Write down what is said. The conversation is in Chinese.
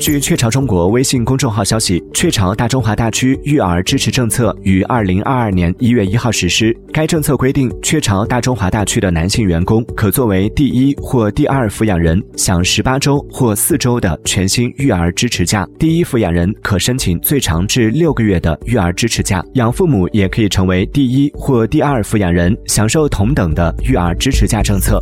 据雀巢中国微信公众号消息雀巢大中华大区育儿支持政策于二零二二年一月一号实施。该政策规定雀巢大中华大区的男性员工可作为第一或第二抚养人享十八周或四周的全新育儿支持假。第一抚养人可申请最长至六个月的育儿支持假。养父母也可以成为第一或第二抚养人享受同等的育儿支持假政策。